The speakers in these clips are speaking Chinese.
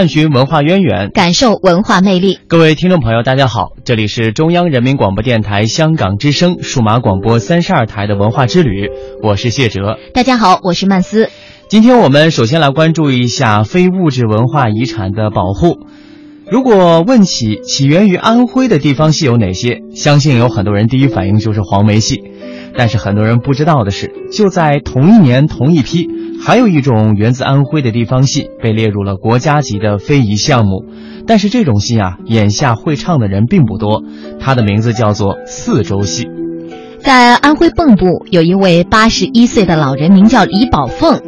探寻文化渊源，感受文化魅力。各位听众朋友，大家好，这里是中央人民广播电台香港之声数码广播三十二台的文化之旅，我是谢哲。大家好，我是曼斯。今天我们首先来关注一下非物质文化遗产的保护。如果问起起源于安徽的地方戏有哪些，相信有很多人第一反应就是黄梅戏。但是很多人不知道的是，就在同一年同一批，还有一种源自安徽的地方戏被列入了国家级的非遗项目。但是这种戏啊，眼下会唱的人并不多。它的名字叫做四周戏。在安徽蚌埠，有一位八十一岁的老人，名叫李宝凤。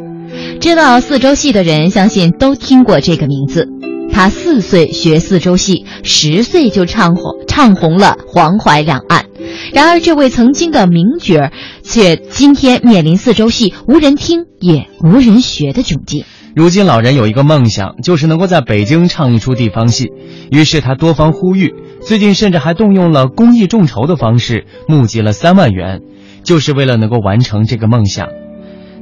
知道四周戏的人，相信都听过这个名字。他四岁学四周戏，十岁就唱红唱红了黄淮两岸。然而，这位曾经的名角儿，却今天面临四周戏无人听也无人学的窘境。如今，老人有一个梦想，就是能够在北京唱一出地方戏。于是，他多方呼吁，最近甚至还动用了公益众筹的方式，募集了三万元，就是为了能够完成这个梦想。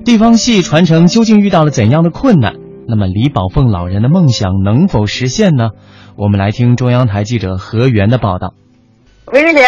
地方戏传承究竟遇到了怎样的困难？那么，李宝凤老人的梦想能否实现呢？我们来听中央台记者何源的报道。为了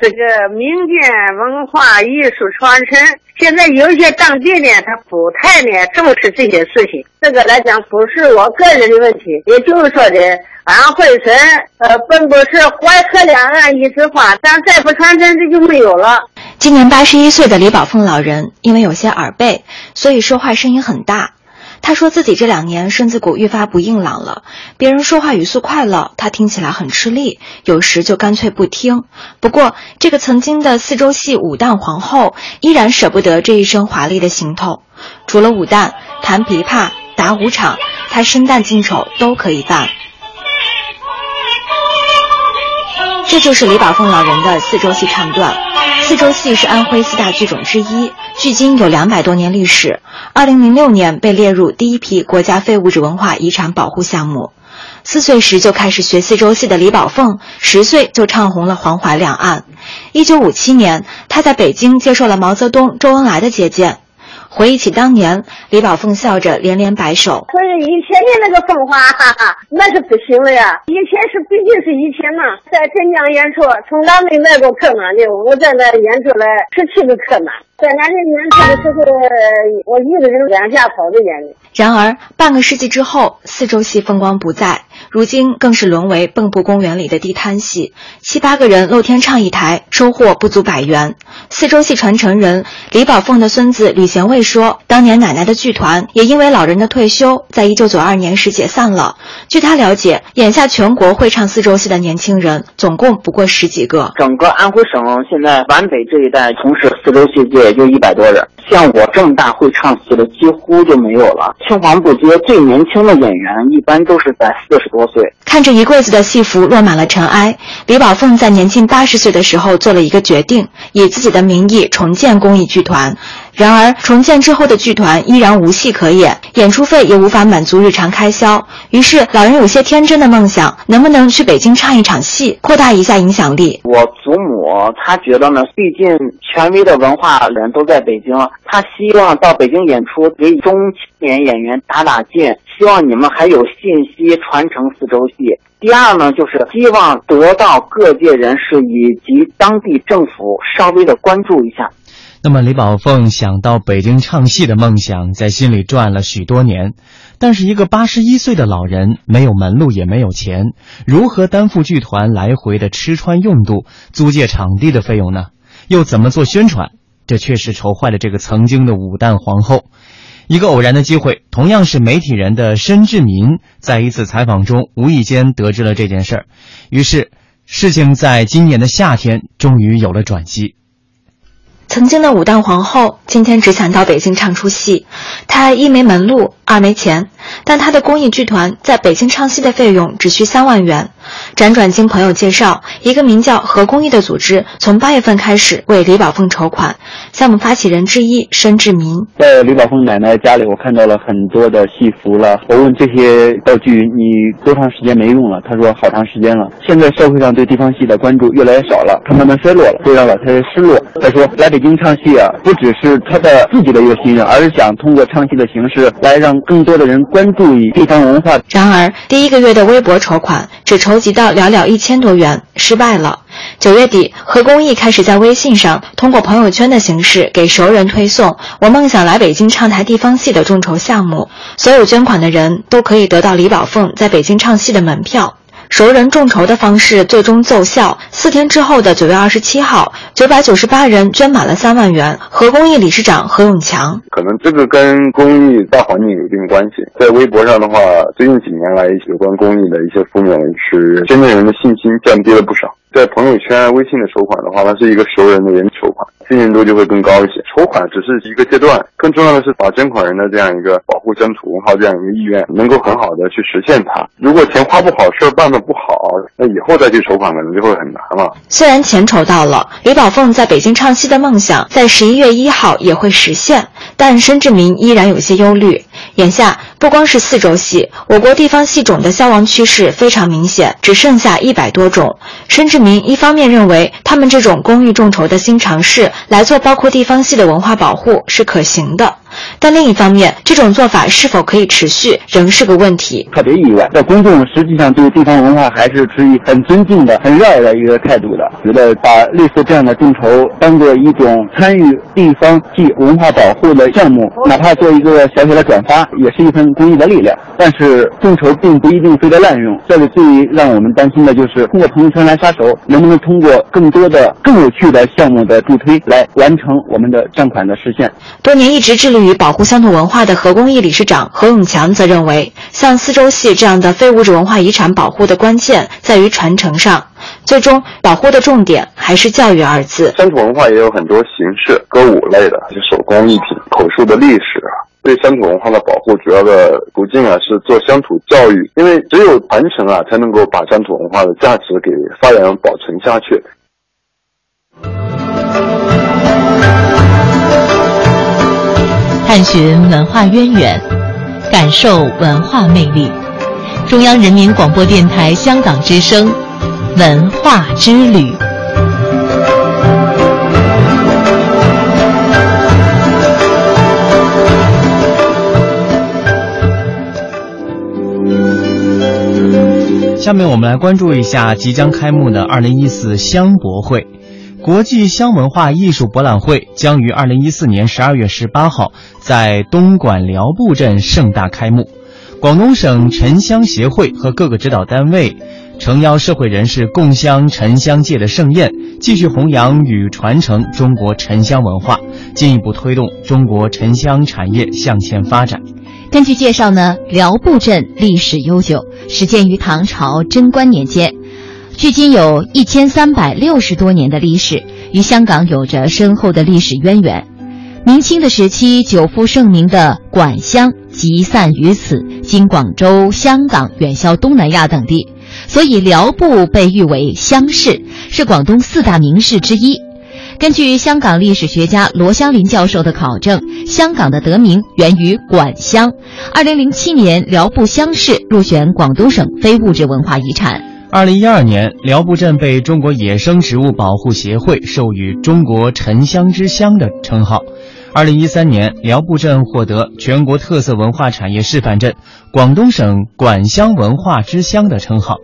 这个民间文化艺术传承，现在有些当地呢，他不太呢重视这些事情。这个来讲，不是我个人的问题，也就是说的，安徽省呃，本不是淮河两岸一枝花，但再不传承，这就没有了。今年八十一岁的李宝凤老人，因为有些耳背，所以说话声音很大。他说自己这两年身子骨愈发不硬朗了，别人说话语速快了，他听起来很吃力，有时就干脆不听。不过，这个曾经的四周戏武旦皇后依然舍不得这一身华丽的行头。除了武旦，弹琵琶、打武场，他生旦净丑都可以办。这就是李宝凤老人的四周戏唱段。四周戏是安徽四大剧种之一，距今有两百多年历史。二零零六年被列入第一批国家非物质文化遗产保护项目。四岁时就开始学四周戏的李宝凤，十岁就唱红了黄淮两岸。一九五七年，他在北京接受了毛泽东、周恩来的接见。回忆起当年，李宝凤笑着连连摆手。可是以前的那个风华，哈哈，那是不行了呀。以前是毕竟是以前嘛，在镇江演出，从来没来过客满的。我在那演出了十七个客满，在南京演出的时候，我一个人两下跑着演的。然而，半个世纪之后，四周戏风光不再，如今更是沦为蚌埠公园里的地摊戏，七八个人露天唱一台，收获不足百元。四周戏传承人李宝凤的孙子吕贤卫说：“当年奶奶的剧团也因为老人的退休，在一九九二年时解散了。据他了解，眼下全国会唱四周戏的年轻人总共不过十几个。整个安徽省现在皖北这一带从事四周戏界也就一百多人，像我这么大会唱戏的几乎就没有了。青黄不接，最年轻的演员一般都是在四十多岁。看着一柜子的戏服落满了尘埃，李宝凤在年近八十岁的时候做了一个决定，以自己的名义重建公益剧团。然而，重建之后的剧团依然无戏可演，演出费也无法满足日常开销。于是，老人有些天真的梦想：能不能去北京唱一场戏，扩大一下影响力？我祖母她觉得呢，毕竟权威的文化人都在北京，她希望到北京演出，给中青年演员打打劲，希望你们还有信息传承四周戏。第二呢，就是希望得到各界人士以及当地政府稍微的关注一下。那么，李宝凤想到北京唱戏的梦想，在心里转了许多年。但是，一个八十一岁的老人，没有门路，也没有钱，如何担负剧团来回的吃穿用度、租借场地的费用呢？又怎么做宣传？这确实愁坏了这个曾经的武旦皇后。一个偶然的机会，同样是媒体人的申志民，在一次采访中无意间得知了这件事儿，于是事情在今年的夏天终于有了转机。曾经的武旦皇后，今天只想到北京唱出戏。她一没门路，二没钱，但她的公益剧团在北京唱戏的费用只需三万元。辗转经朋友介绍，一个名叫“和公益”的组织，从八月份开始为李宝凤筹款。项目发起人之一申志民在李宝凤奶奶家里，我看到了很多的戏服了。我问这些道具你多长时间没用了？他说好长时间了。现在社会上对地方戏的关注越来越少了，它慢慢衰落了，会让老太太失落。他说来北京唱戏啊，不只是他的自己的一个心愿，而是想通过唱戏的形式来让更多的人关注于地方文化。然而，第一个月的微博筹款只筹集到寥寥一千多元，失败了。九月底，何公益开始在微信上通过朋友圈的形式给熟人推送“我梦想来北京唱台地方戏”的众筹项目，所有捐款的人都可以得到李宝凤在北京唱戏的门票。熟人众筹的方式最终奏效。四天之后的九月二十七号，九百九十八人捐满了三万元。和公益理事长何永强，可能这个跟公益大环境有一定关系。在微博上的话，最近几年来有关公益的一些负面，是捐赠人的信心降低了不少。在朋友圈、微信的筹款的话，它是一个熟人的人筹款，信任度就会更高一些。筹款只是一个阶段，更重要的是把捐款人的这样一个保护乡土文化这样一个意愿，能够很好的去实现它。如果钱花不好，事儿办的不好，那以后再去筹款可能就会很难了。虽然钱筹到了，李宝凤在北京唱戏的梦想在十一月一号也会实现，但申志明依然有些忧虑。眼下不光是四周系，我国地方系种的消亡趋势非常明显，只剩下一百多种。申志明一方面认为，他们这种公益众筹的新尝试来做包括地方系的文化保护是可行的。但另一方面，这种做法是否可以持续，仍是个问题。特别意外，在公众实际上对地方文化还是持以很尊敬的、很热爱的一个态度的，觉得把类似这样的众筹当做一种参与地方戏文化保护的项目，哪怕做一个小小的转发，也是一份公益的力量。但是众筹并不一定非得滥用，这里最让我们担心的就是通过朋友圈来杀手，能不能通过更多的、更有趣的项目的助推来完成我们的账款的实现？多年一直致力于。与保护乡土文化的何公益理事长何永强则认为，像四周戏这样的非物质文化遗产保护的关键在于传承上，最终保护的重点还是教育二字。乡土文化也有很多形式，歌舞类的，就手工艺品、口述的历史。对乡土文化的保护，主要的途径啊是做乡土教育，因为只有传承啊，才能够把乡土文化的价值给发扬保存下去。探寻文化渊源，感受文化魅力。中央人民广播电台香港之声，文化之旅。下面我们来关注一下即将开幕的二零一四香博会。国际香文化艺术博览会将于二零一四年十二月十八号在东莞寮步镇盛大开幕。广东省沉香协会和各个指导单位诚邀社会人士共襄沉香界的盛宴，继续弘扬与传承中国沉香文化，进一步推动中国沉香产业向前发展。根据介绍呢，寮步镇历史悠久，始建于唐朝贞观年间。距今有一千三百六十多年的历史，与香港有着深厚的历史渊源。明清的时期，久负盛名的管香集散于此，经广州、香港远销东南亚等地，所以寮步被誉为香市，是广东四大名市之一。根据香港历史学家罗香林教授的考证，香港的得名源于管香。二零零七年，寮步乡市入选广东省非物质文化遗产。二零一二年，寮步镇被中国野生植物保护协会授予“中国沉香之乡”的称号。二零一三年，寮步镇获得全国特色文化产业示范镇、广东省管香文化之乡的称号。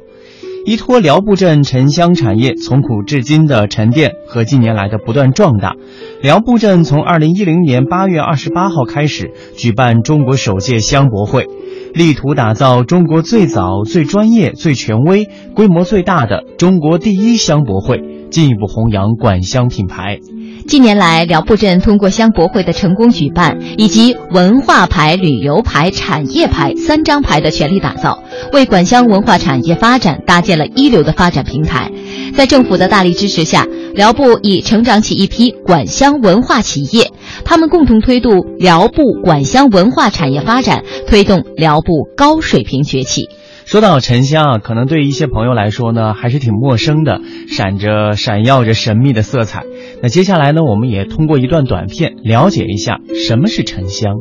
依托辽埠镇沉香产业从古至今的沉淀和近年来的不断壮大，辽埠镇从二零一零年八月二十八号开始举办中国首届香博会，力图打造中国最早、最专业、最权威、规模最大的中国第一香博会，进一步弘扬管香品牌。近年来，辽埠镇通过香博会的成功举办，以及文化牌、旅游牌、产业牌三张牌的全力打造，为管乡文化产业发展搭建了一流的发展平台。在政府的大力支持下，辽埠已成长起一批管乡文化企业，他们共同推动辽埠管乡文化产业发展，推动辽埠高水平崛起。说到沉香啊，可能对一些朋友来说呢，还是挺陌生的，闪着闪耀着神秘的色彩。那接下来呢，我们也通过一段短片了解一下什么是沉香。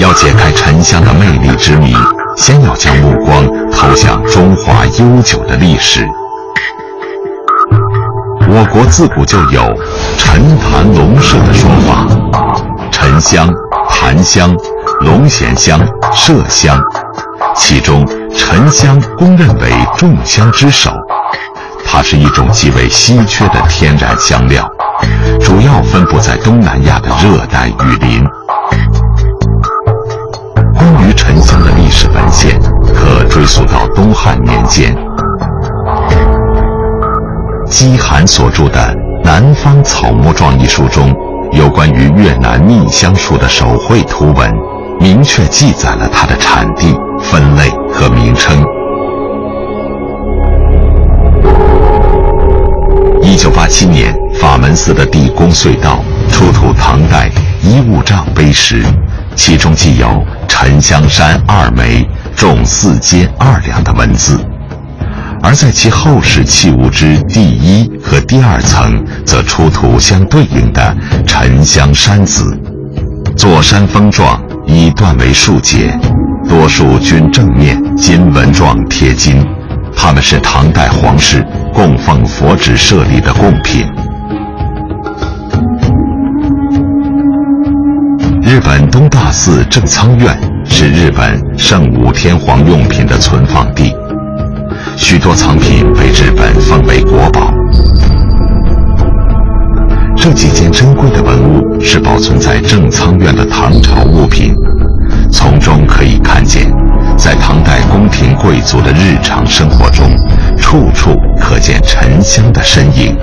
要解开沉香的魅力之谜，先要将目光投向中华悠久的历史。我国自古就有“沉檀龙麝”的说法，沉香、檀香。龙涎香、麝香，其中沉香公认为众香之首。它是一种极为稀缺的天然香料，主要分布在东南亚的热带雨林。沉香的历史文献，可追溯到东汉年间。姬罕所著的《南方草木状》一书中，有关于越南蜜香树的手绘图文。明确记载了它的产地、分类和名称。一九八七年，法门寺的地宫隧道出土唐代衣物杖碑石，其中记有“沉香山二枚，重四斤二两”的文字，而在其后世器物之第一和第二层，则出土相对应的“沉香山子”，座山峰状。以断为数节，多数均正面金纹状贴金，它们是唐代皇室供奉佛指舍利的贡品。日本东大寺正仓院是日本圣武天皇用品的存放地，许多藏品被日本奉为国宝。这几件珍贵的文物是保存在正仓院的唐朝物品，从中可以看见，在唐代宫廷贵族的日常生活中，处处可见沉香的身影。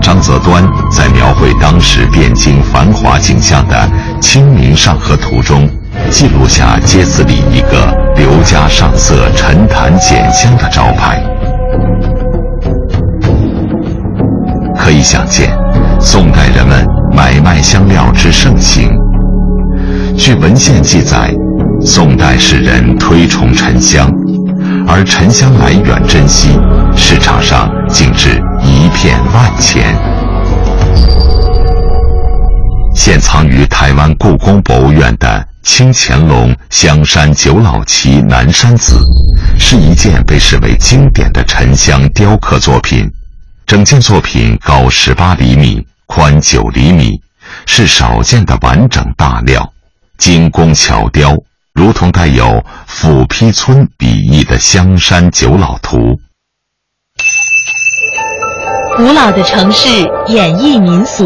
张择端在描绘当时汴京繁华景象的《清明上河图》中，记录下街子里一个刘家上色沉檀简香的招牌。可以想见，宋代人们买卖香料之盛行。据文献记载，宋代世人推崇沉香，而沉香来源珍稀，市场上竟至片万钱。现藏于台湾故宫博物院的清乾隆香山九老旗南山子，是一件被视为经典的沉香雕刻作品。整件作品高十八厘米，宽九厘米，是少见的完整大料，精工巧雕，如同带有斧劈村笔意的香山九老图。古老的城市演绎民俗，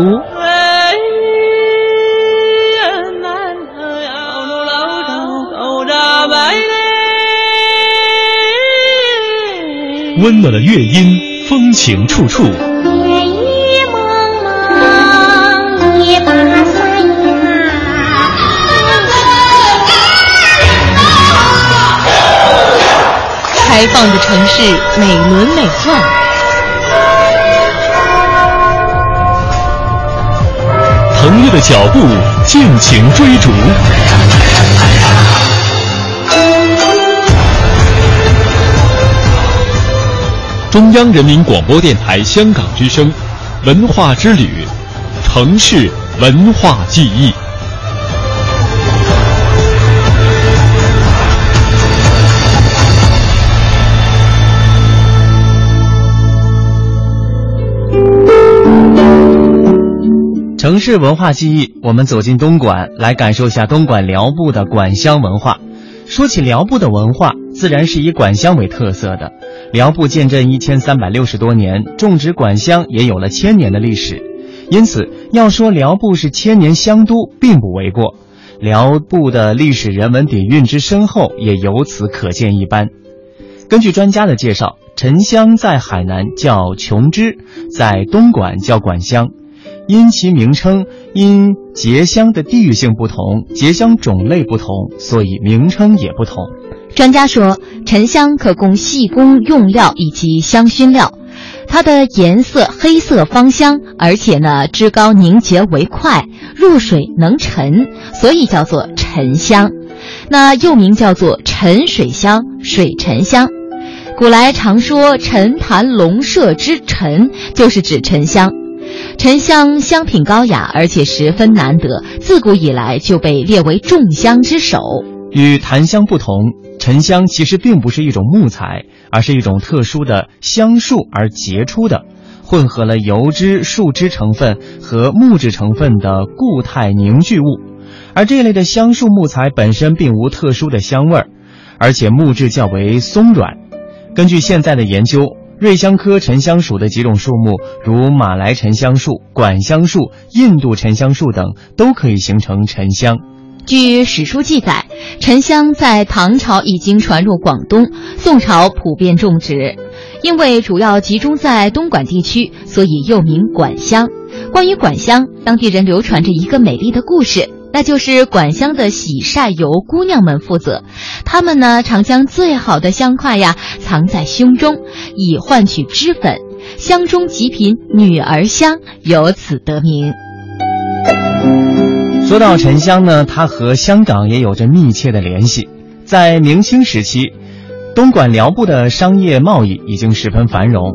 温暖的乐音。风情处处。开放的城市，美轮美奂。朋友的脚步，尽情追逐。中央人民广播电台香港之声，文化之旅，城市文化记忆。城市文化记忆，我们走进东莞，来感受一下东莞寮步的莞乡文化。说起寮步的文化，自然是以莞乡为特色的。寮步建镇一千三百六十多年，种植莞香也有了千年的历史，因此要说寮步是千年香都，并不为过。寮步的历史人文底蕴之深厚，也由此可见一斑。根据专家的介绍，沉香在海南叫琼枝，在东莞叫莞香。因其名称因结香的地域性不同，结香种类不同，所以名称也不同。专家说，沉香可供细工用料以及香薰料，它的颜色黑色芳香，而且呢枝高凝结为块，入水能沉，所以叫做沉香。那又名叫做沉水香、水沉香。古来常说“沉潭龙麝之沉”，就是指沉香。沉香香品高雅，而且十分难得，自古以来就被列为众香之首。与檀香不同，沉香其实并不是一种木材，而是一种特殊的香树而结出的，混合了油脂、树脂成分和木质成分的固态凝聚物。而这类的香树木材本身并无特殊的香味儿，而且木质较为松软。根据现在的研究。瑞香科沉香属的几种树木，如马来沉香树、管香树、印度沉香树等，都可以形成沉香。据史书记载，沉香在唐朝已经传入广东，宋朝普遍种植。因为主要集中在东莞地区，所以又名管香。关于管香，当地人流传着一个美丽的故事。那就是管香的洗晒由姑娘们负责，她们呢常将最好的香块呀藏在胸中，以换取脂粉。香中极品女儿香，由此得名。说到沉香呢，它和香港也有着密切的联系。在明清时期，东莞寮步的商业贸易已经十分繁荣。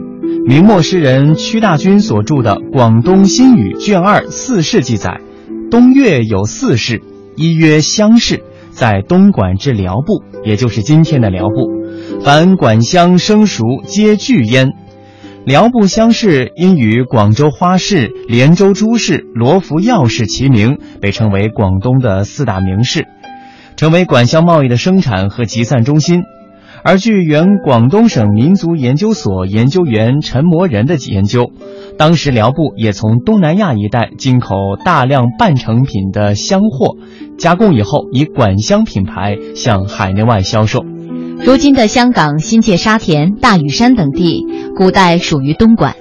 明末诗人屈大均所著的《广东新语》卷二《四世》记载。东岳有四市，一曰乡市，在东莞之寮步，也就是今天的寮步。凡管乡生熟，皆具焉。寮步乡市因与广州花市、连州珠市、罗浮药市齐名，被称为广东的四大名市，成为管乡贸易的生产和集散中心。而据原广东省民族研究所研究员陈摩仁的研究，当时辽布也从东南亚一带进口大量半成品的香货，加工以后以管香品牌向海内外销售。如今的香港新界沙田、大屿山等地，古代属于东莞。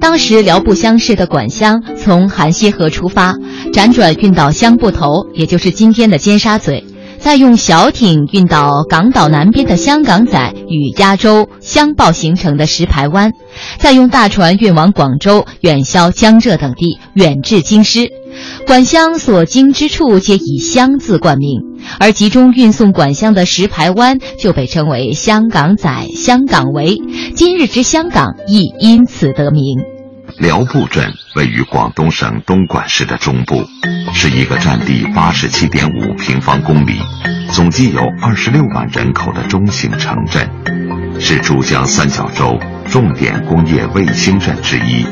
当时辽布乡市的管香从韩溪河出发，辗转运到香埠头，也就是今天的尖沙咀。再用小艇运到港岛南边的香港仔与亚洲相报形成的石排湾，再用大船运往广州、远销江浙等地，远至京师。管香所经之处皆以香字冠名，而集中运送管香的石排湾就被称为香港仔、香港围，今日之香港亦因此得名。寮步镇位于广东省东莞市的中部，是一个占地八十七点五平方公里、总计有二十六万人口的中型城镇，是珠江三角洲重点工业卫星镇之一。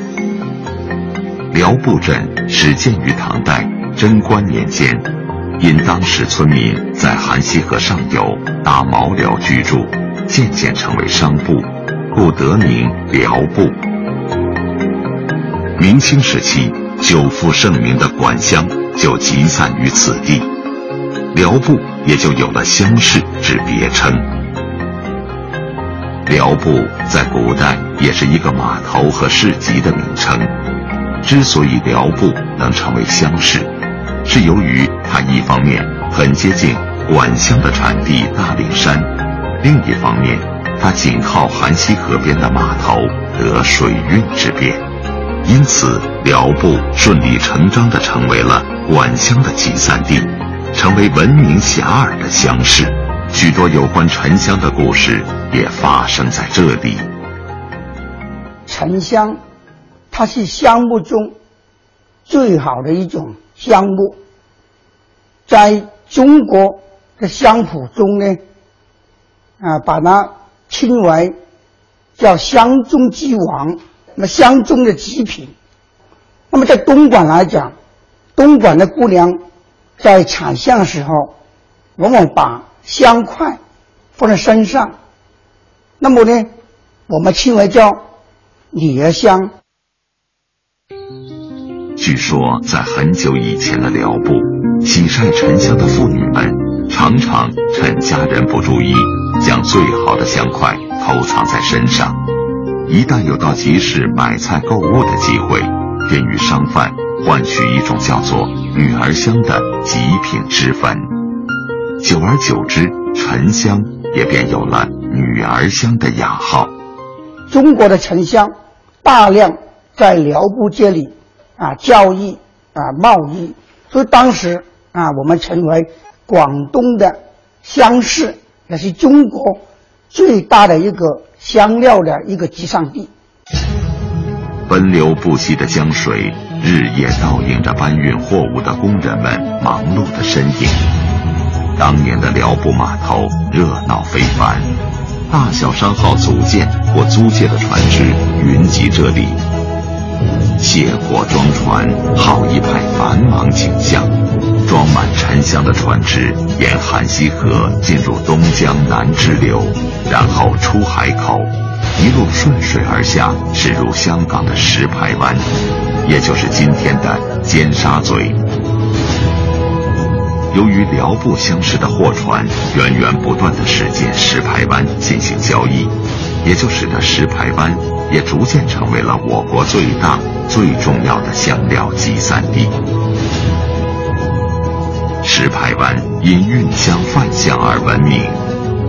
寮步镇始建于唐代贞观年间，因当时村民在韩溪河上游搭茅寮居住，渐渐成为商埠，故得名寮步。明清时期，久负盛名的管香就集散于此地，辽埠也就有了乡市之别称。辽埠在古代也是一个码头和市集的名称。之所以辽埠能成为乡市，是由于它一方面很接近管香的产地大岭山，另一方面它紧靠韩溪河边的码头，得水运之便。因此，辽埠顺理成章地成为了管香的集散地，成为闻名遐迩的乡市。许多有关沉香的故事也发生在这里。沉香，它是香木中最好的一种香木，在中国的香谱中呢，啊，把它称为叫香中之王。那么香中的极品，那么在东莞来讲，东莞的姑娘在产香的时候，往往把香块放在身上，那么呢，我们称为叫女儿香。据说，在很久以前的辽部，洗晒沉香的妇女们常常趁家人不注意，将最好的香块偷藏在身上。一旦有到集市买菜购物的机会，便与商贩换取一种叫做“女儿香”的极品脂粉。久而久之，沉香也便有了“女儿香”的雅号。中国的沉香大量在辽部街里啊交易啊贸易，所以当时啊我们成为广东的香市，也是中国最大的一个香料的一个集散地。奔流不息的江水，日夜倒映着搬运货物的工人们忙碌的身影。当年的辽埠码头热闹非凡，大小商号组建或租借的船只云集这里，卸货装船，好一派繁忙景象。装满沉香的船只沿韩溪河进入东江南支流，然后出海口。一路顺水而下，驶入香港的石排湾，也就是今天的尖沙咀。由于辽埠相识的货船源源不断地驶进石排湾进行交易，也就使得石排湾也逐渐成为了我国最大、最重要的香料集散地。石排湾因运香贩香而闻名。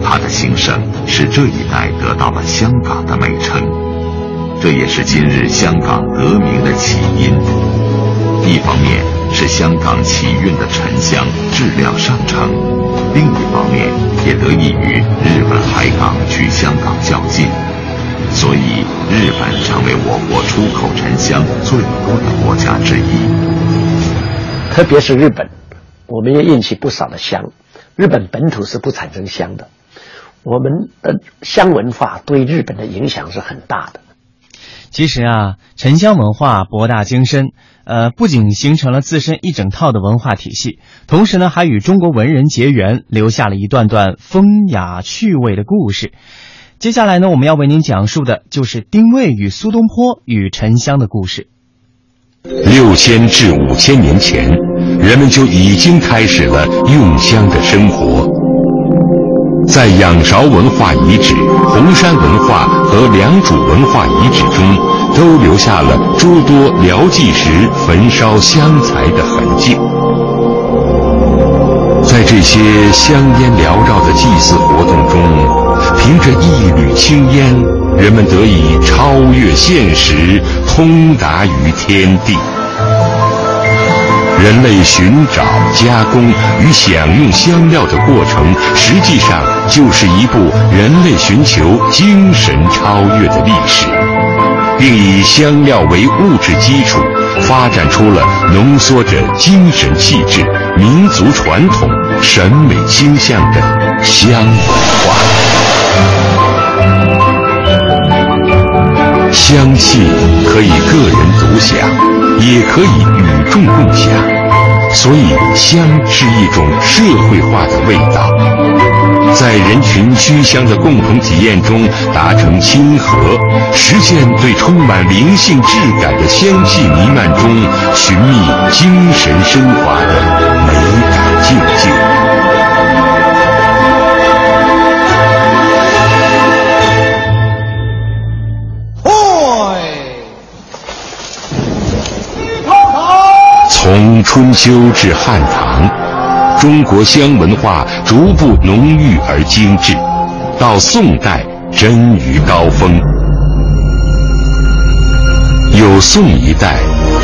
它的兴盛使这一带得到了香港的美称，这也是今日香港得名的起因。一方面是香港起运的沉香质量上乘，另一方面也得益于日本海港距香港较近，所以日本成为我国出口沉香最多的国家之一。特别是日本，我们也运起不少的香。日本本土是不产生香的。我们的香文化对日本的影响是很大的。其实啊，沉香文化博大精深，呃，不仅形成了自身一整套的文化体系，同时呢，还与中国文人结缘，留下了一段段风雅趣味的故事。接下来呢，我们要为您讲述的就是丁谓与苏东坡与沉香的故事。六千至五千年前，人们就已经开始了用香的生活。在仰韶文化遗址、红山文化和良渚文化遗址中，都留下了诸多辽祭时焚烧香材的痕迹。在这些香烟缭绕的祭祀活动中，凭着一缕青烟，人们得以超越现实，通达于天地。人类寻找、加工与享用香料的过程，实际上就是一部人类寻求精神超越的历史，并以香料为物质基础，发展出了浓缩着精神气质、民族传统、审美倾向的香文化。香气可以个人独享。也可以与众共享，所以香是一种社会化的味道，在人群居香的共同体验中达成亲和，实现对充满灵性质感的香气弥漫中寻觅精神升华的美从春秋至汉唐，中国香文化逐步浓郁而精致，到宋代臻于高峰。有宋一代，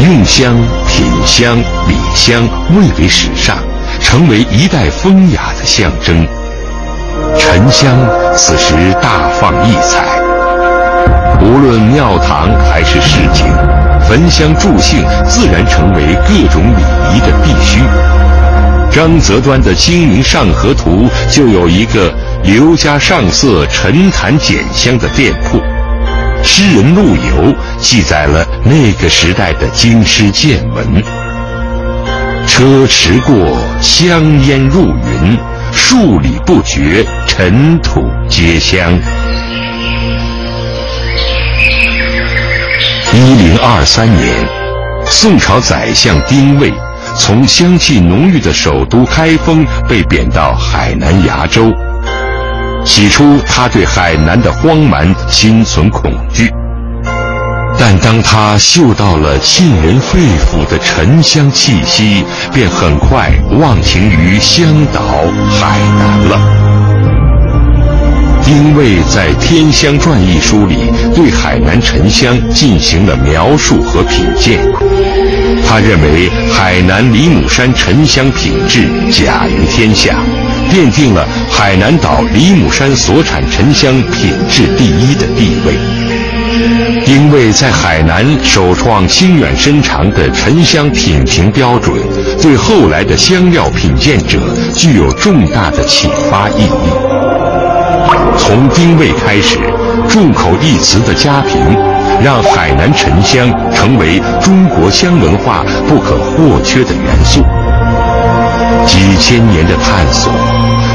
用香、品香、礼香蔚为时尚，成为一代风雅的象征。沉香此时大放异彩，无论庙堂还是市井。焚香助兴自然成为各种礼仪的必须。张择端的《清明上河图》就有一个刘家上色沉檀简香的店铺。诗人陆游记载了那个时代的京师见闻。车驰过，香烟入云，数里不绝尘土皆香。一零二三年，宋朝宰相丁谓从香气浓郁的首都开封被贬到海南崖州。起初，他对海南的荒蛮心存恐惧，但当他嗅到了沁人肺腑的沉香气息，便很快忘情于香岛海南了。丁谓在《天香传》一书里对海南沉香进行了描述和品鉴，他认为海南梨母山沉香品质甲于天下。奠定了海南岛梨母山所产沉香品质第一的地位。丁谓在海南首创清远深长的沉香品评标准，对后来的香料品鉴者具有重大的启发意义。从丁未开始，众口一词的佳评，让海南沉香成为中国香文化不可或缺的元素。几千年的探索，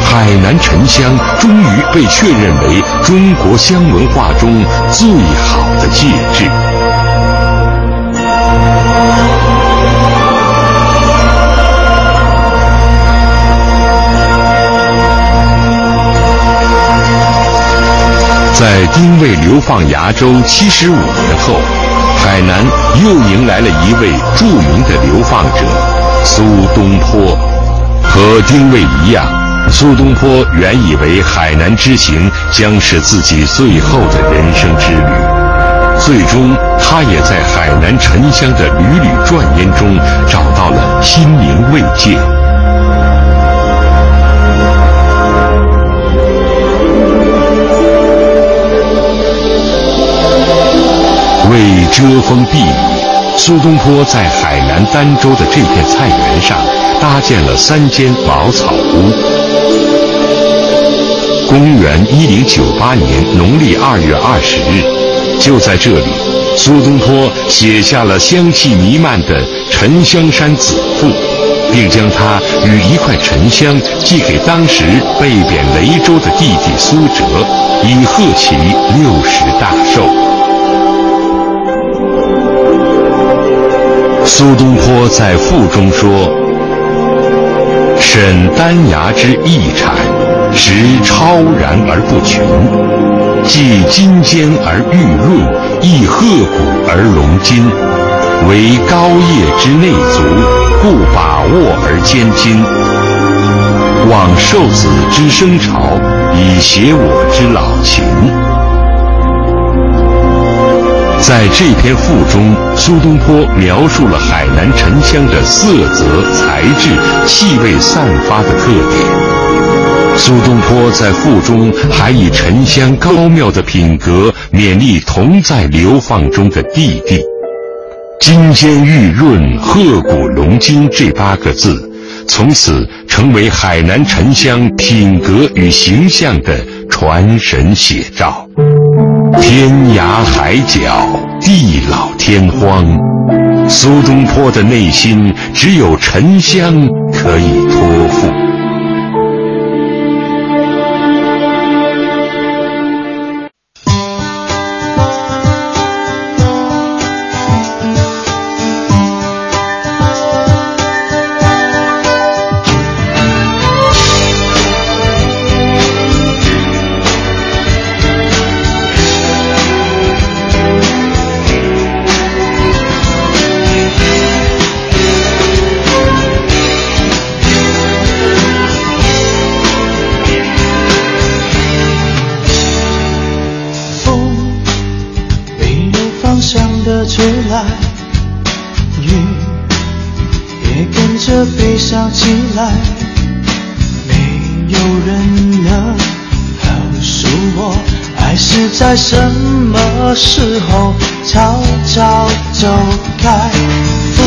海南沉香终于被确认为中国香文化中最好的介质。在丁谓流放崖州七十五年后，海南又迎来了一位著名的流放者——苏东坡。和丁谓一样，苏东坡原以为海南之行将是自己最后的人生之旅，最终他也在海南沉香的缕缕转烟中找到了心灵慰藉。为遮风避雨，苏东坡在海南儋州的这片菜园上搭建了三间茅草屋。公元一零九八年农历二月二十日，就在这里，苏东坡写下了香气弥漫的《沉香山子赋》，并将它与一块沉香寄给当时被贬雷州的弟弟苏辙，以贺其六十大寿。苏东坡在赋中说：“审丹崖之异产，实超然而不群；既金坚而玉润，亦鹤骨而龙筋。为高叶之内足，故把握而坚筋。望受子之生朝，以写我之老秦。”在这篇赋中，苏东坡描述了海南沉香的色泽、材质、气味散发的特点。苏东坡在赋中还以沉香高妙的品格勉励同在流放中的弟弟。金坚玉润、鹤骨龙筋这八个字，从此成为海南沉香品格与形象的传神写照。天涯海角，地老天荒，苏东坡的内心只有沉香可以托付。在什么时候悄悄走开？风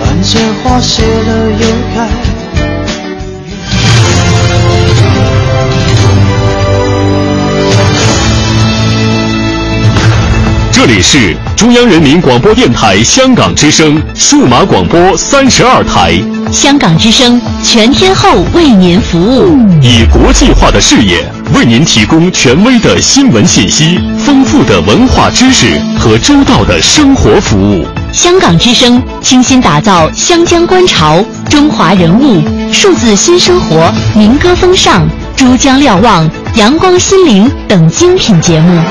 伴着花谢了又开。这这里是中央人民广播电台香港之声数码广播三十二台，香港之声全天候为您服务，以国际化的视野为您提供权威的新闻信息、丰富的文化知识和周到的生活服务。香港之声倾心打造湘江观潮、中华人物、数字新生活、民歌风尚、珠江瞭望、阳光心灵等精品节目。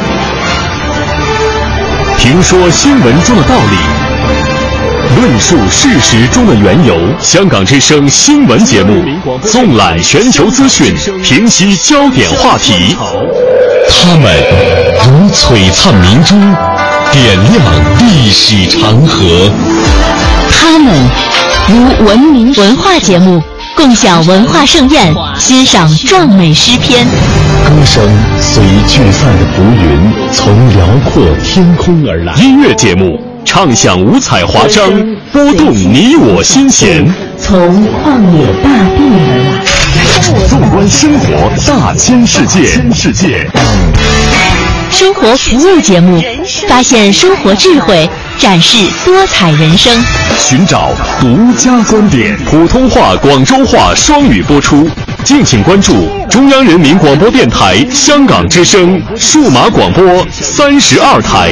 评说新闻中的道理，论述事实中的缘由。香港之声新闻节目，纵览全球资讯，平息焦点话题。他们如璀璨明珠，点亮历史长河。他们如文明文化节目，共享文化盛宴，欣赏壮美诗篇。歌声随聚散的浮云，从辽阔天空而来。音乐节目唱响五彩华章，拨动你我心弦。从旷野大地而来。纵观生活大千世界，世界。生活服务节目，发现生活智慧，展示多彩人生。寻找独家观点，普通话、广州话双语播出。敬请关注中央人民广播电台香港之声数码广播三十二台。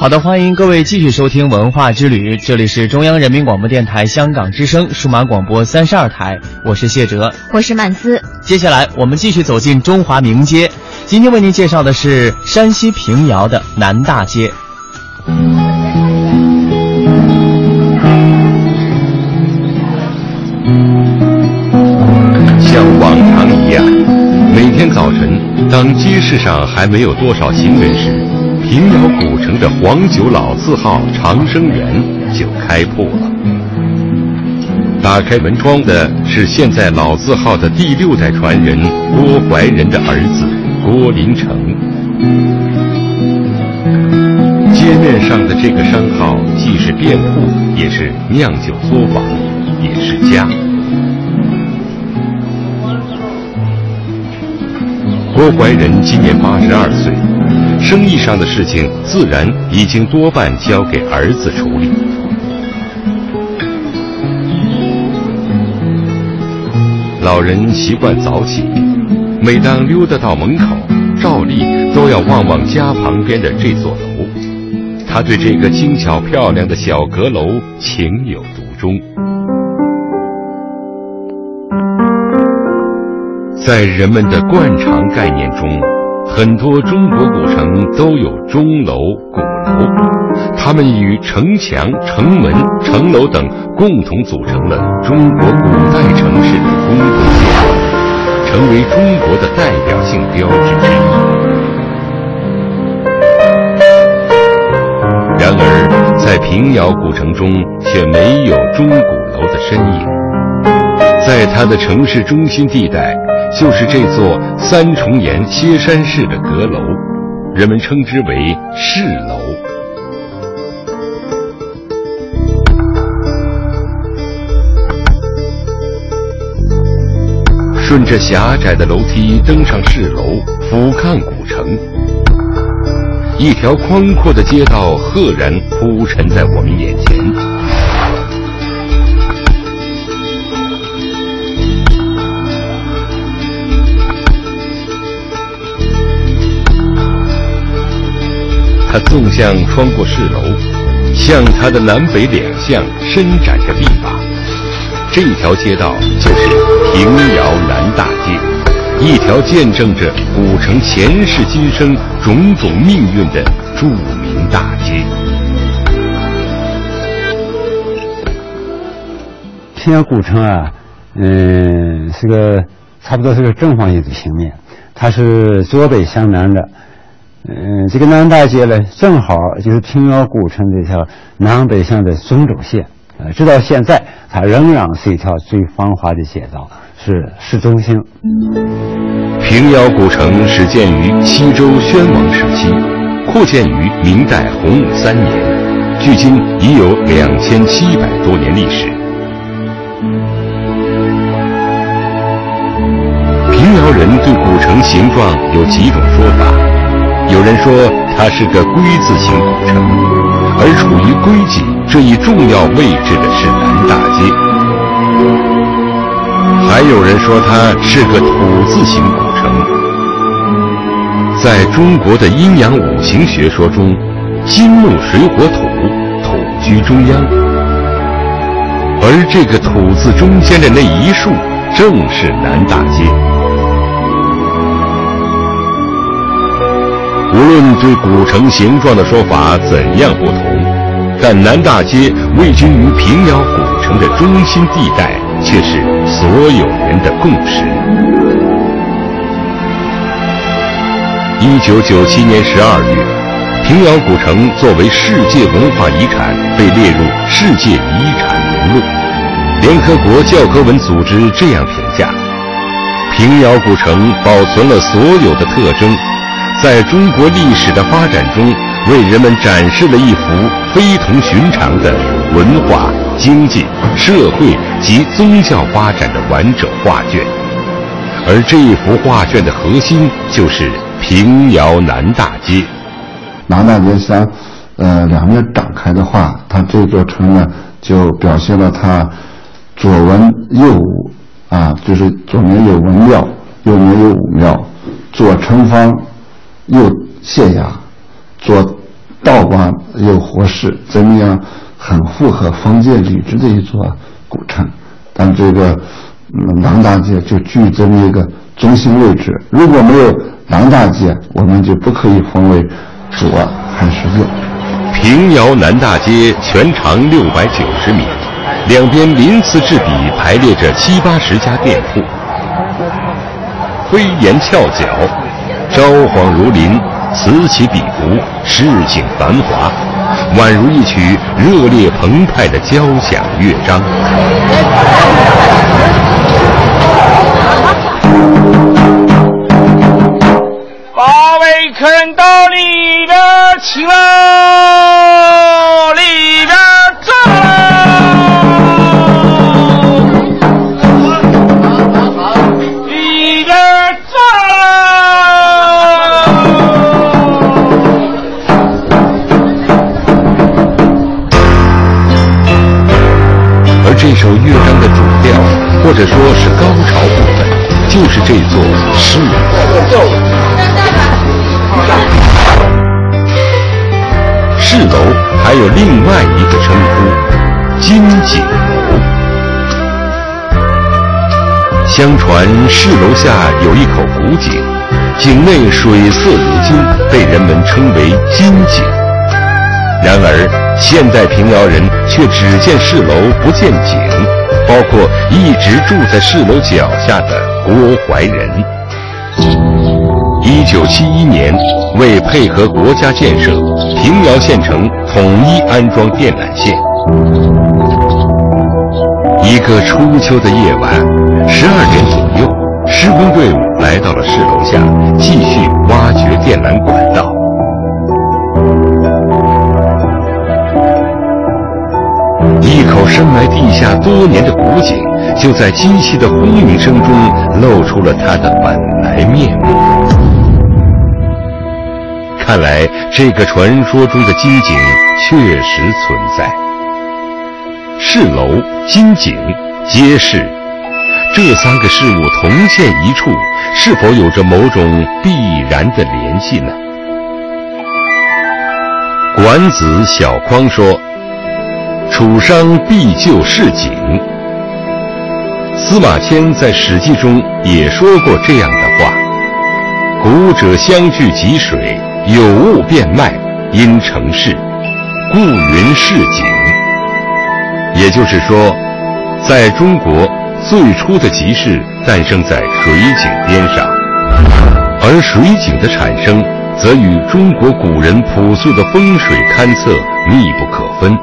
好的，欢迎各位继续收听《文化之旅》，这里是中央人民广播电台香港之声数码广播三十二台，我是谢哲，我是曼斯。接下来我们继续走进中华名街，今天为您介绍的是山西平遥的南大街。像往常一样，每天早晨，当街市上还没有多少行人时，平遥古城的黄酒老字号长生园就开铺了。打开门窗的是现在老字号的第六代传人郭怀仁的儿子郭林成。街面上的这个商号，既是店铺，也是酿酒作坊，也是家。郭怀仁今年八十二岁，生意上的事情自然已经多半交给儿子处理。老人习惯早起，每当溜达到门口，照例都要望望家旁边的这座楼。他对这个精巧漂亮的小阁楼情有独钟。在人们的惯常概念中，很多中国古城都有钟楼、鼓楼，它们与城墙、城门、城楼等共同组成了中国古代城市的公共建筑，成为中国的代表性标志之一。然而，在平遥古城中却没有钟鼓楼的身影，在它的城市中心地带。就是这座三重檐歇山式的阁楼，人们称之为市楼。顺着狭窄的楼梯登上市楼，俯瞰古城，一条宽阔的街道赫然铺陈在我们眼前。纵向穿过市楼，向它的南北两向伸展着臂膀。这条街道就是平遥南大街，一条见证着古城前世今生种种命运的著名大街。平遥古城啊，嗯，是个差不多是个正方形的平面，它是左北向南的。嗯，这个南大街呢，正好就是平遥古城这条南北向的中轴线。呃，直到现在，它仍然是一条最繁华的街道，是市中心。平遥古城始建于西周宣王时期，扩建于明代洪武三年，距今已有两千七百多年历史。平遥人对古城形状有几种说法，有人说它是个龟字形古城，而处于龟脊这一重要位置的是南大街；还有人说它是个土字形古城。在中国的阴阳五行学说中，金木水火土，土居中央，而这个土字中间的那一竖，正是南大街。无论对古城形状的说法怎样不同，但南大街位居于平遥古城的中心地带，却是所有人的共识。一九九七年十二月，平遥古城作为世界文化遗产被列入世界遗产名录。联合国教科文组织这样评价：平遥古城保存了所有的特征。在中国历史的发展中，为人们展示了一幅非同寻常的文化、经济、社会及宗教发展的完整画卷。而这一幅画卷的核心就是平遥南大街。南大街像呃两面展开的话，它这座城呢就表现了它左文右武啊，就是左面有文庙，右面有武庙，左城方。又县衙，做道观又活市，怎么样很符合封建礼制的一座古城。但这个南大街就居这么一个中心位置。如果没有南大街，我们就不可以分为左还是右。平遥南大街全长六百九十米，两边鳞次栉比排列着七八十家店铺，飞檐翘角。昭晃如林，此起彼伏，市井繁华，宛如一曲热烈澎湃的交响乐章。有另外一个称呼——金井楼。相传市楼下有一口古井，井内水色如金，被人们称为金井。然而。现代平遥人却只见市楼不见井，包括一直住在市楼脚下的郭怀仁。一九七一年，为配合国家建设，平遥县城统一安装电缆线。一个初秋的夜晚，十二点左右，施工队伍来到了市楼下，继续挖掘电缆管道。一口深埋地下多年的古井，就在机器的轰鸣声中露出了它的本来面目。看来，这个传说中的金井确实存在。市楼、金井、街市，这三个事物同现一处，是否有着某种必然的联系呢？管子小匡说。楚商必就市井，司马迁在《史记》中也说过这样的话：“古者相距汲水，有物变卖，因成市，故云市井。”也就是说，在中国最初的集市诞生在水井边上，而水井的产生则与中国古人朴素的风水勘测密不可分。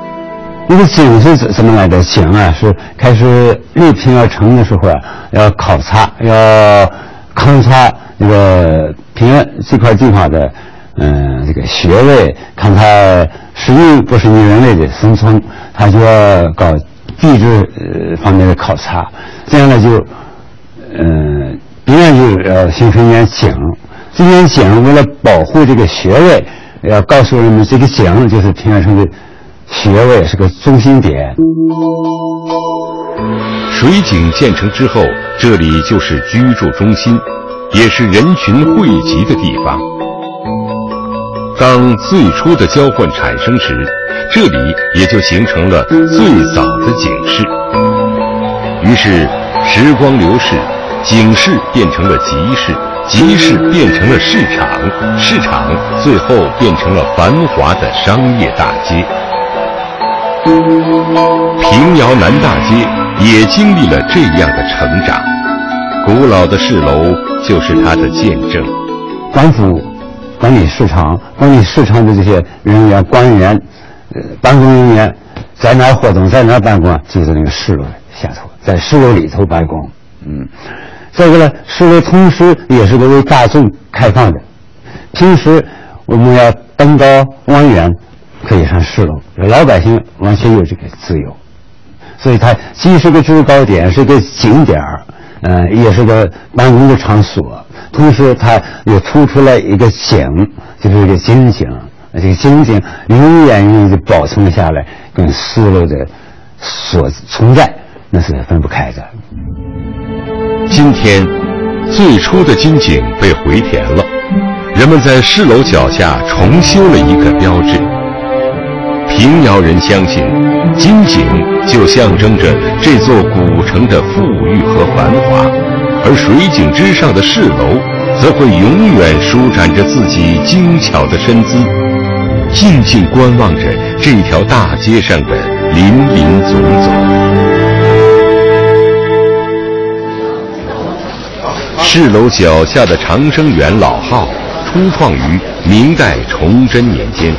那个井是怎怎么来的？井啊，是开始立平而成的时候啊，要考察，要勘察那个平原这块地方的，嗯，这个穴位，看它适应不是因人类的生存，他就要搞地质呃方面的考察，这样呢就，嗯，必然就要形成一面井，这面井为了保护这个穴位，要告诉人们这个井就是平原城的。穴位是个中心点。水井建成之后，这里就是居住中心，也是人群汇集的地方。当最初的交换产生时，这里也就形成了最早的井市。于是，时光流逝，井市变成了集市，集市变成了市场，市场最后变成了繁华的商业大街。平遥南大街也经历了这样的成长，古老的市楼就是它的见证。官府管理市场，管理市场的这些人员、官员、呃，办公人员在哪活动，在哪办公？就在那个市楼下头，在市楼里头办公。嗯，再一个呢，市楼同时也是个为大众开放的。平时我们要登高望远。可以上市楼，老百姓完全有这个自由，所以它既是个制高点，是个景点儿，嗯，也是个办公的场所。同时，它又突出来一个景，就是一个金景，这个金景永远永远的保存下来，跟市楼的所存在那是分不开的。今天，最初的金井被回填了，人们在市楼脚下重修了一个标志。平遥人相信，金井就象征着这座古城的富裕和繁华，而水井之上的市楼，则会永远舒展着自己精巧的身姿，静静观望着这条大街上的林林总总。市楼脚下的长生园老号，初创于明代崇祯年间。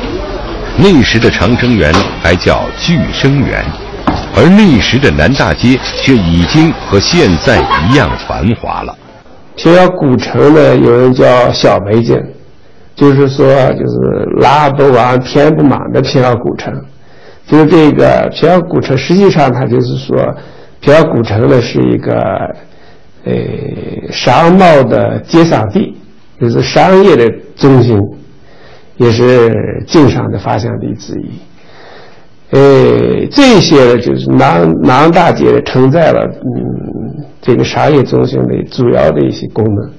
那时的长生园还叫聚生园，而那时的南大街却已经和现在一样繁华了。平遥古城呢，有人叫小北京，就是说就是拉不完、填不满的平遥古城。就是这个平遥古城，实际上它就是说，平遥古城呢是一个呃商贸的接商地，就是商业的中心。也是经商的发祥地之一。呃，这些呢，就是南南大街承载了嗯这个商业中心的主要的一些功能，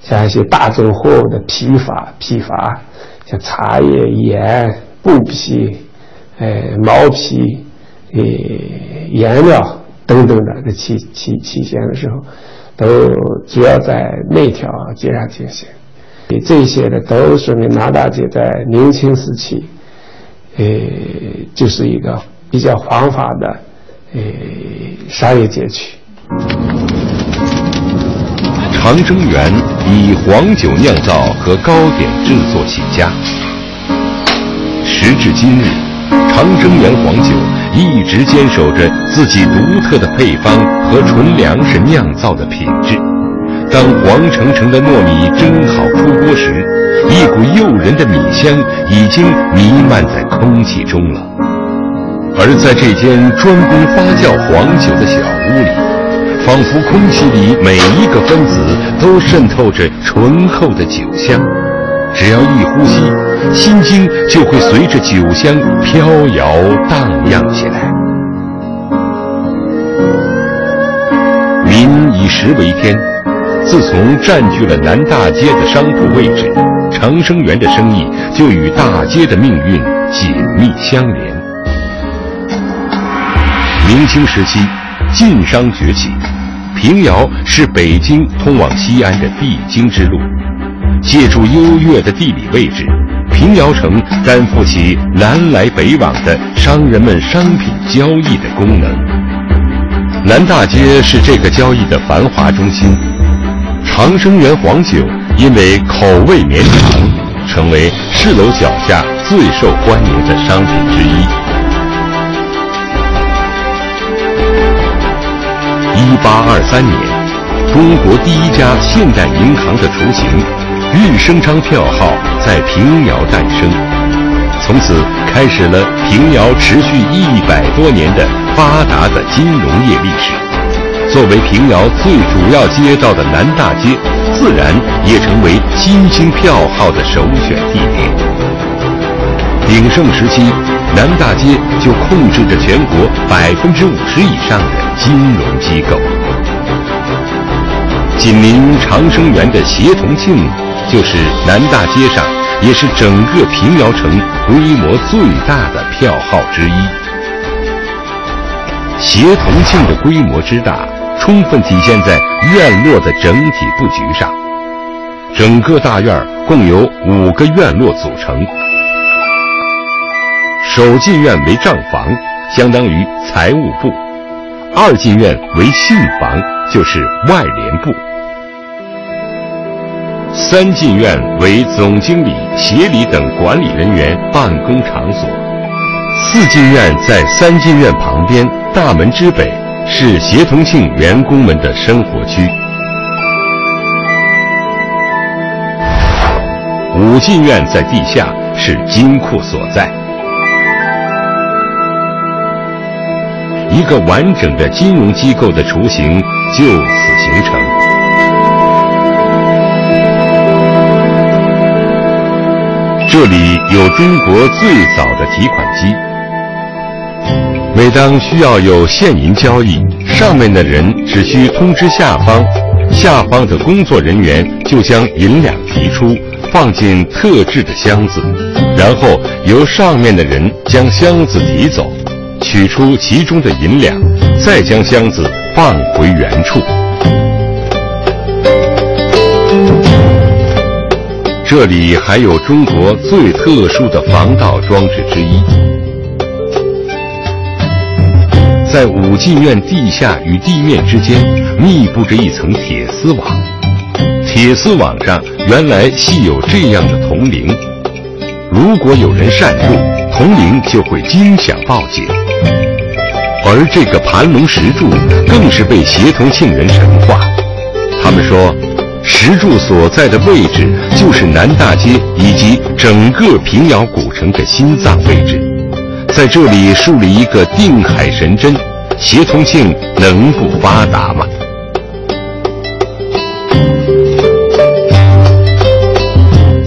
像一些大宗货物的批发、批发，像茶叶、盐、布匹、呃毛皮、呃颜料等等的这期期期间的时候，都主要在那条街上进行。这些呢，都说明南大街在明清时期，呃，就是一个比较繁华的呃商业街区。长生园以黄酒酿造和糕点制作起家，时至今日，长生园黄酒一直坚守着自己独特的配方和纯粮食酿造的品质。当黄澄澄的糯米蒸好出锅时，一股诱人的米香已经弥漫在空气中了。而在这间专供发酵黄酒的小屋里，仿佛空气里每一个分子都渗透着醇厚的酒香。只要一呼吸，心经就会随着酒香飘摇荡漾起来。民以食为天。自从占据了南大街的商铺位置，长生园的生意就与大街的命运紧密相连。明清时期，晋商崛起，平遥是北京通往西安的必经之路，借助优越的地理位置，平遥城担负起南来北往的商人们商品交易的功能。南大街是这个交易的繁华中心，长生园黄酒因为口味绵长，成为市楼脚下最受欢迎的商品之一。一八二三年，中国第一家现代银行的雏形——日升昌票号在平遥诞生，从此开始了平遥持续一百多年的发达的金融业历史。作为平遥最主要街道的南大街，自然也成为新兴票号的首选地点。鼎盛时期，南大街就控制着全国百分之五十以上的金融机构。紧邻长生园的协同庆，就是南大街上，也是整个平遥城规模最大的票号之一。协同庆的规模之大，充分体现在院落的整体布局上。整个大院共有五个院落组成。首进院为账房，相当于财务部；二进院为信房，就是外联部；三进院为总经理、协理等管理人员办公场所；四进院在三进院旁边，大门之北是协同庆员工们的生活区；五进院在地下，是金库所在。一个完整的金融机构的雏形就此形成。这里有中国最早的提款机。每当需要有现银交易，上面的人只需通知下方，下方的工作人员就将银两提出，放进特制的箱子，然后由上面的人将箱子提走。取出其中的银两，再将箱子放回原处。这里还有中国最特殊的防盗装置之一，在武进院地下与地面之间密布着一层铁丝网，铁丝网上原来系有这样的铜铃，如果有人擅入，铜铃就会惊响报警。而这个盘龙石柱更是被协同庆人神化。他们说，石柱所在的位置就是南大街以及整个平遥古城的心脏位置，在这里树立一个定海神针，协同性能不发达吗？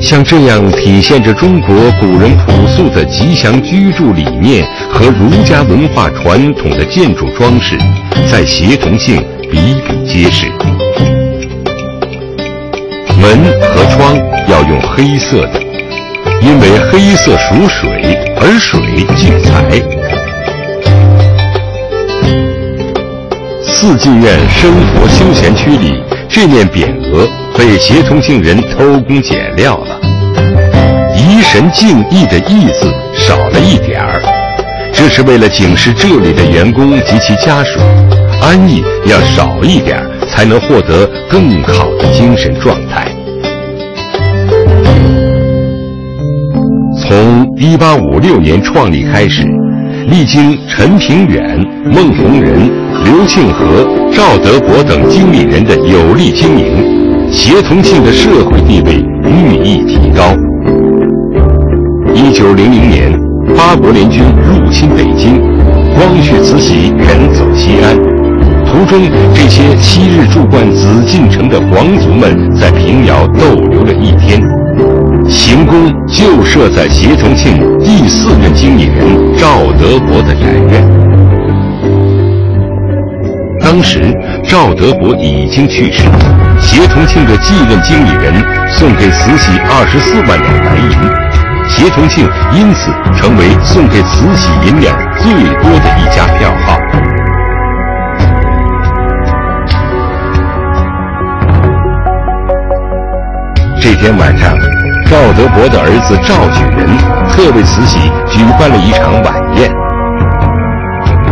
像这样体现着中国古人朴素的吉祥居住理念和儒家文化传统的建筑装饰，在协同性比比皆是。门和窗要用黑色的，因为黑色属水，而水聚财。四进院生活休闲区里，这面匾额被协同庆人偷工减料了。怡神敬意的意思少了一点儿，这是为了警示这里的员工及其家属，安逸要少一点，才能获得更好的精神状态。从一八五六年创立开始，历经陈平远、孟宏仁、刘庆和、赵德伯等经理人的有力经营，协同庆的社会地位日益提高。一九零零年，八国联军入侵北京，光绪慈禧远走西安，途中这些昔日住惯紫禁城的皇族们在平遥逗留了一天，行宫就设在协同庆第四任经理人赵德国的宅院。当时赵德国已经去世，协同庆的继任经理人送给慈禧二十四万两白银，协同庆因此成为送给慈禧银两最多的一家票号。这天晚上，赵德伯的儿子赵举人特为慈禧举办了一场晚宴。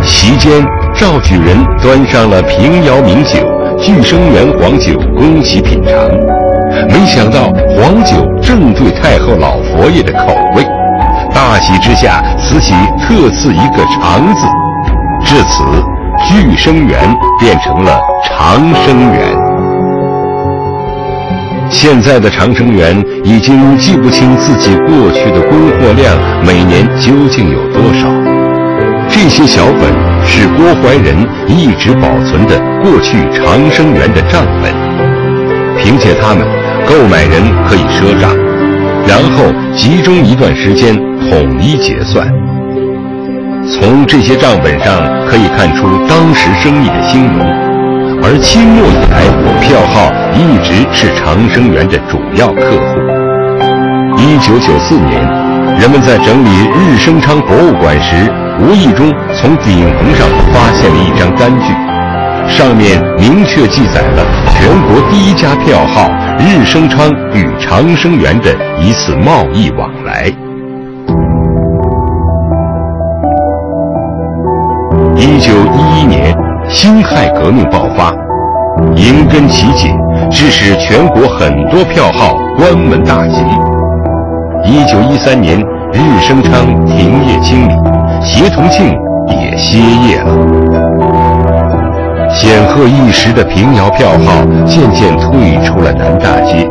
席间，赵举人端上了平遥名酒聚生园黄酒供其品尝，没想到黄酒正对太后老佛爷的口味，大喜之下，慈禧特赐一个“长”字，至此，聚生园变成了长生园。现在的长生园已经记不清自己过去的供货量每年究竟有多少。这些小本是郭怀仁一直保存的过去长生园的账本，凭借它们，购买人可以赊账，然后集中一段时间统一结算。从这些账本上可以看出当时生意的兴隆。而清末以来，票号一直是长生园的主要客户。一九九四年，人们在整理日升昌博物馆时，无意中从顶棚上发现了一张单据，上面明确记载了全国第一家票号日升昌与长生园的一次贸易往来。一九一一年。辛亥革命爆发，迎根起解，致使全国很多票号关门大吉。一九一三年，日升昌停业清理，协同庆也歇业了。显赫一时的平遥票号渐渐退出了南大街，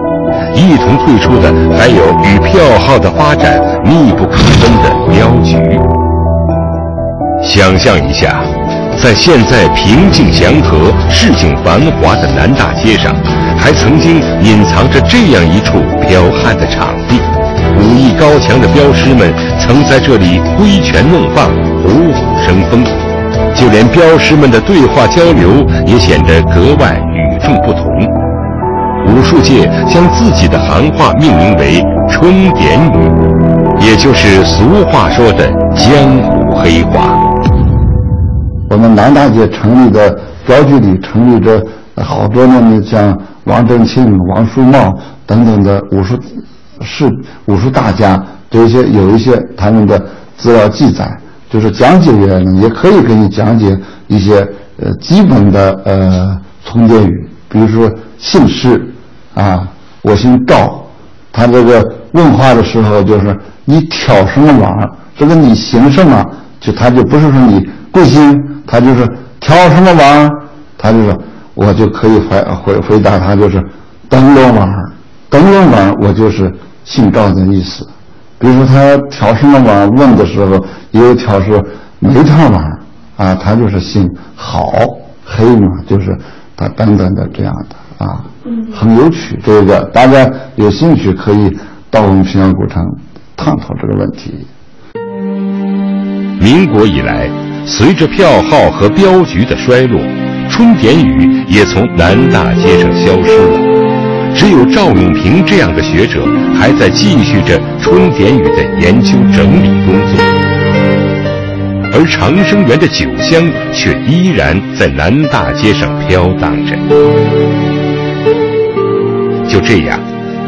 一同退出的还有与票号的发展密不可分的镖局。想象一下。在现在平静祥和、市井繁华的南大街上，还曾经隐藏着这样一处彪悍的场地。武艺高强的镖师们曾在这里挥拳弄棒、虎虎生风，就连镖师们的对话交流也显得格外与众不同。武术界将自己的行话命名为“春点语”，也就是俗话说的江湖黑话。我们南大街成立的镖局里成立着好多年的，像王振庆、王树茂等等的武术是武术大家，这些有一些他们的资料记载，就是讲解员也可以给你讲解一些呃基本的呃从点语，比如说姓氏啊，我姓赵，他这个问话的时候就是你挑什么网，这个你行什么，就他就不是说你贵姓。他就是挑什么网，他就说，我就可以回回回答他就是灯笼网，灯笼网我就是姓赵的意思。比如说他挑什么网问的时候，也有挑是煤炭网啊，他就是姓郝黑嘛，就是他等等的这样的啊，很有趣。这个大家有兴趣可以到我们平遥古城探讨这个问题。民国以来。随着票号和镖局的衰落，春点雨也从南大街上消失了。只有赵永平这样的学者还在继续着春点雨的研究整理工作，而长生园的酒香却依然在南大街上飘荡着。就这样，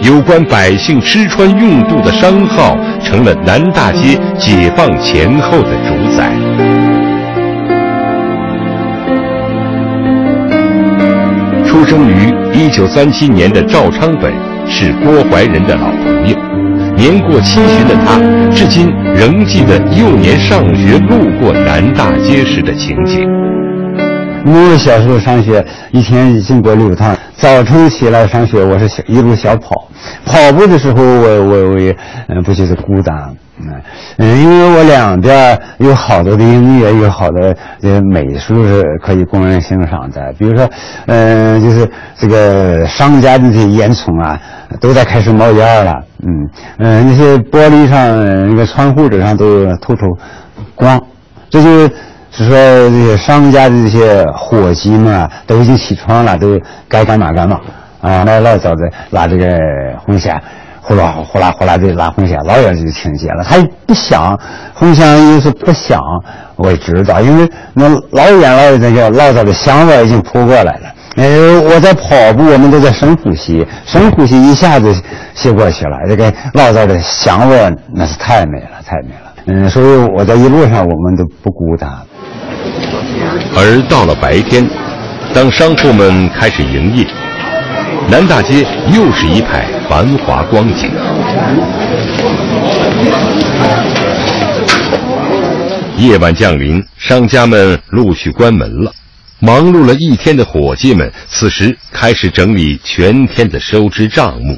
有关百姓吃穿用度的商号成了南大街解放前后的主宰。生于一九三七年的赵昌本是郭怀仁的老朋友，年过七旬的他，至今仍记得幼年上学路过南大街时的情景。我小时候上学，一天经过六趟。早晨起来上学，我是一路小跑。跑步的时候，我我我也嗯不觉得孤单，嗯嗯，因为我两边有好多的音乐，有好的呃美术是可以供人欣赏的。比如说，嗯，就是这个商家的这些烟囱啊，都在开始冒烟了，嗯嗯，那些玻璃上那个窗户纸上都透出光，这就。是说这些商家的这些伙计们，都已经起床了，都该干嘛干嘛啊！那老早的拉这个红线，呼啦呼啦呼啦的拉红线，老远就听见了。他不响，红线又是不响，我知道，因为那老远老远那叫老早的香味已经扑过来了。哎，我在跑步，我们都在深呼吸，深呼吸一下子吸过去了。这个老早的香味那是太美了，太美了。嗯，所以我在一路上我们都不孤单。而到了白天，当商铺们开始营业，南大街又是一派繁华光景。夜晚降临，商家们陆续关门了。忙碌了一天的伙计们，此时开始整理全天的收支账目。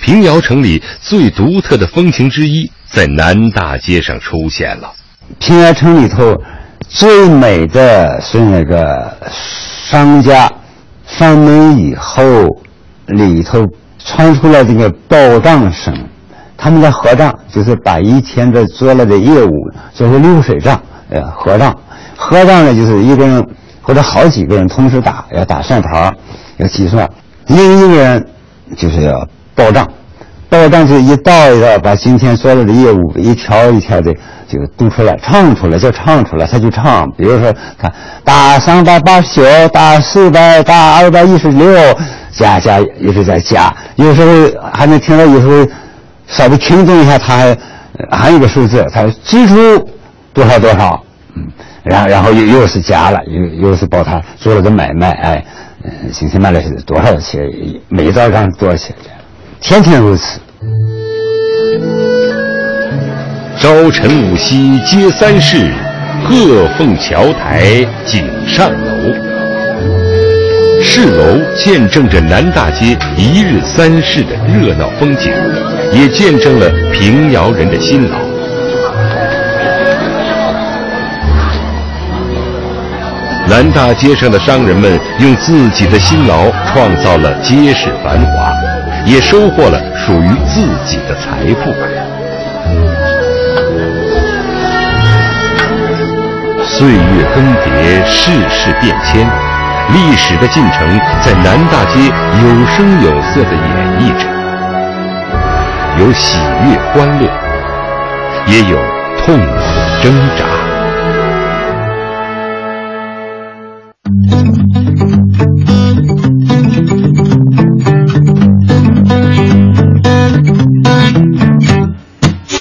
平遥城里最独特的风情之一，在南大街上出现了。平遥城里头最美的是那个商家上门以后，里头传出了这个报账声。他们在合账，就是把一天的做了的业务做成流水账，呃，合账。合账呢，就是一个人。或者好几个人同时打，要打算盘，要计算。另一个人就是要报账，报账就一道一道把今天所有的业务一条一条的就读出来，唱出来就唱出来，他就唱。比如说，他打三百八十九，打四百，打二百一十六，加加一直在加。有时候还能听到，有时候稍微停顿一下，他还还有个数字，他支出多少多少，嗯。然然后又又是加了，又又是报他做了。个买卖，哎，嗯，今天卖了。多少钱？每一张账多少钱？天天如此。朝晨五夕皆三事，鹤凤桥台锦上楼。市楼见证着南大街一日三市的热闹风景，也见证了平遥人的辛劳。南大街上的商人们用自己的辛劳创造了街市繁华，也收获了属于自己的财富。岁月更迭，世事变迁，历史的进程在南大街有声有色地演绎着，有喜悦欢乐，也有痛苦挣扎。